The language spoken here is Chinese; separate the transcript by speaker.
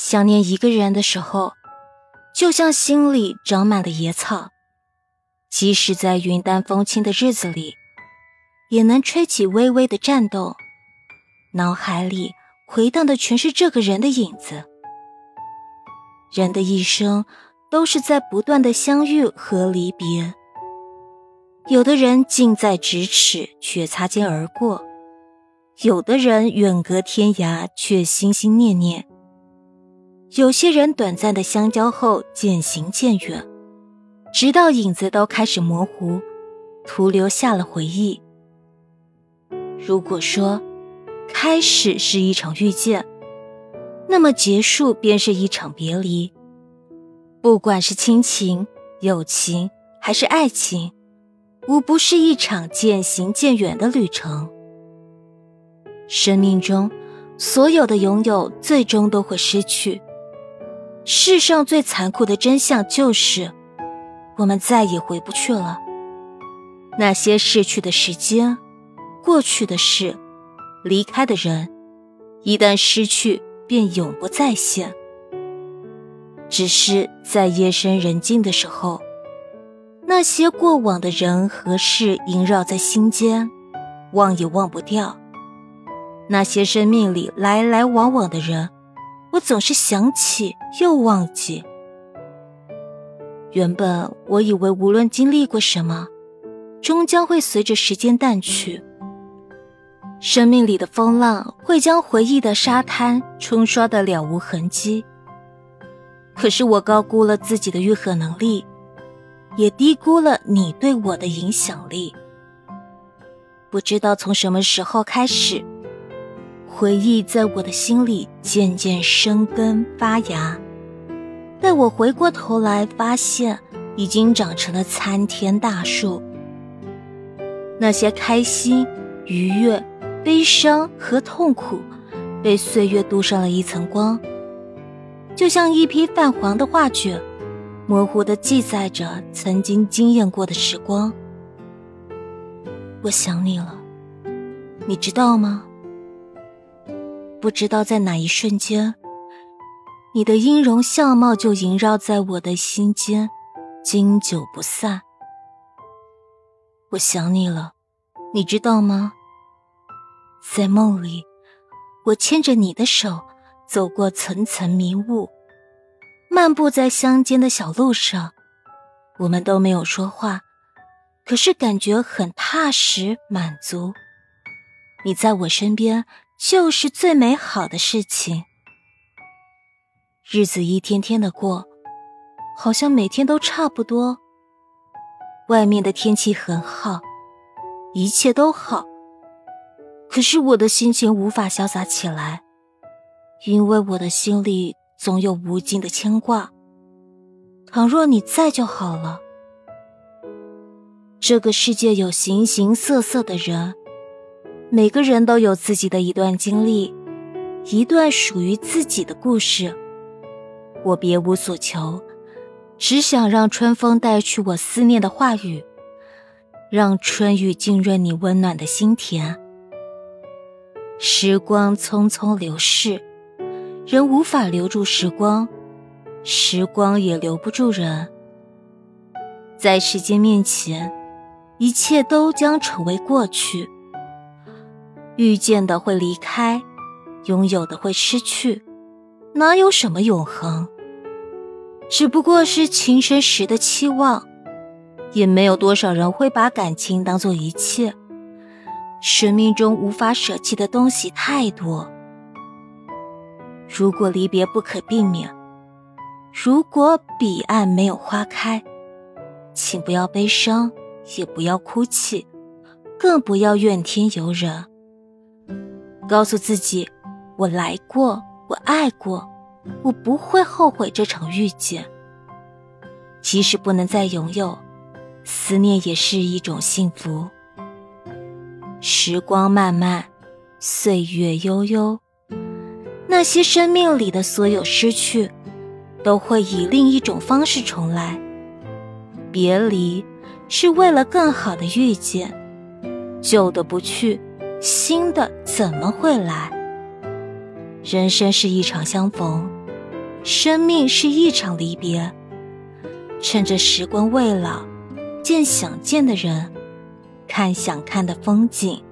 Speaker 1: 想念一个人的时候，就像心里长满了野草，即使在云淡风轻的日子里，也能吹起微微的颤动。脑海里回荡的全是这个人的影子。人的一生都是在不断的相遇和离别，有的人近在咫尺却擦肩而过，有的人远隔天涯却心心念念。有些人短暂的相交后渐行渐远，直到影子都开始模糊，徒留下了回忆。如果说开始是一场遇见，那么结束便是一场别离。不管是亲情、友情还是爱情，无不是一场渐行渐远的旅程。生命中所有的拥有，最终都会失去。世上最残酷的真相就是，我们再也回不去了。那些逝去的时间、过去的事、离开的人，一旦失去，便永不再现。只是在夜深人静的时候，那些过往的人和事萦绕在心间，忘也忘不掉。那些生命里来来往往的人。我总是想起又忘记。原本我以为无论经历过什么，终将会随着时间淡去。生命里的风浪会将回忆的沙滩冲刷的了无痕迹。可是我高估了自己的愈合能力，也低估了你对我的影响力。不知道从什么时候开始。回忆在我的心里渐渐生根发芽，待我回过头来，发现已经长成了参天大树。那些开心、愉悦、悲伤和痛苦，被岁月镀上了一层光，就像一批泛黄的画卷，模糊的记载着曾经惊艳过的时光。我想你了，你知道吗？不知道在哪一瞬间，你的音容笑貌就萦绕在我的心间，经久不散。我想你了，你知道吗？在梦里，我牵着你的手，走过层层迷雾，漫步在乡间的小路上，我们都没有说话，可是感觉很踏实满足。你在我身边。就是最美好的事情。日子一天天的过，好像每天都差不多。外面的天气很好，一切都好。可是我的心情无法潇洒起来，因为我的心里总有无尽的牵挂。倘若你在就好了。这个世界有形形色色的人。每个人都有自己的一段经历，一段属于自己的故事。我别无所求，只想让春风带去我思念的话语，让春雨浸润你温暖的心田。时光匆匆流逝，人无法留住时光，时光也留不住人。在时间面前，一切都将成为过去。遇见的会离开，拥有的会失去，哪有什么永恒？只不过是情深时的期望，也没有多少人会把感情当做一切。生命中无法舍弃的东西太多。如果离别不可避免，如果彼岸没有花开，请不要悲伤，也不要哭泣，更不要怨天尤人。告诉自己，我来过，我爱过，我不会后悔这场遇见。即使不能再拥有，思念也是一种幸福。时光漫漫，岁月悠悠，那些生命里的所有失去，都会以另一种方式重来。别离是为了更好的遇见，旧的不去。新的怎么会来？人生是一场相逢，生命是一场离别，趁着时光未老，见想见的人，看想看的风景。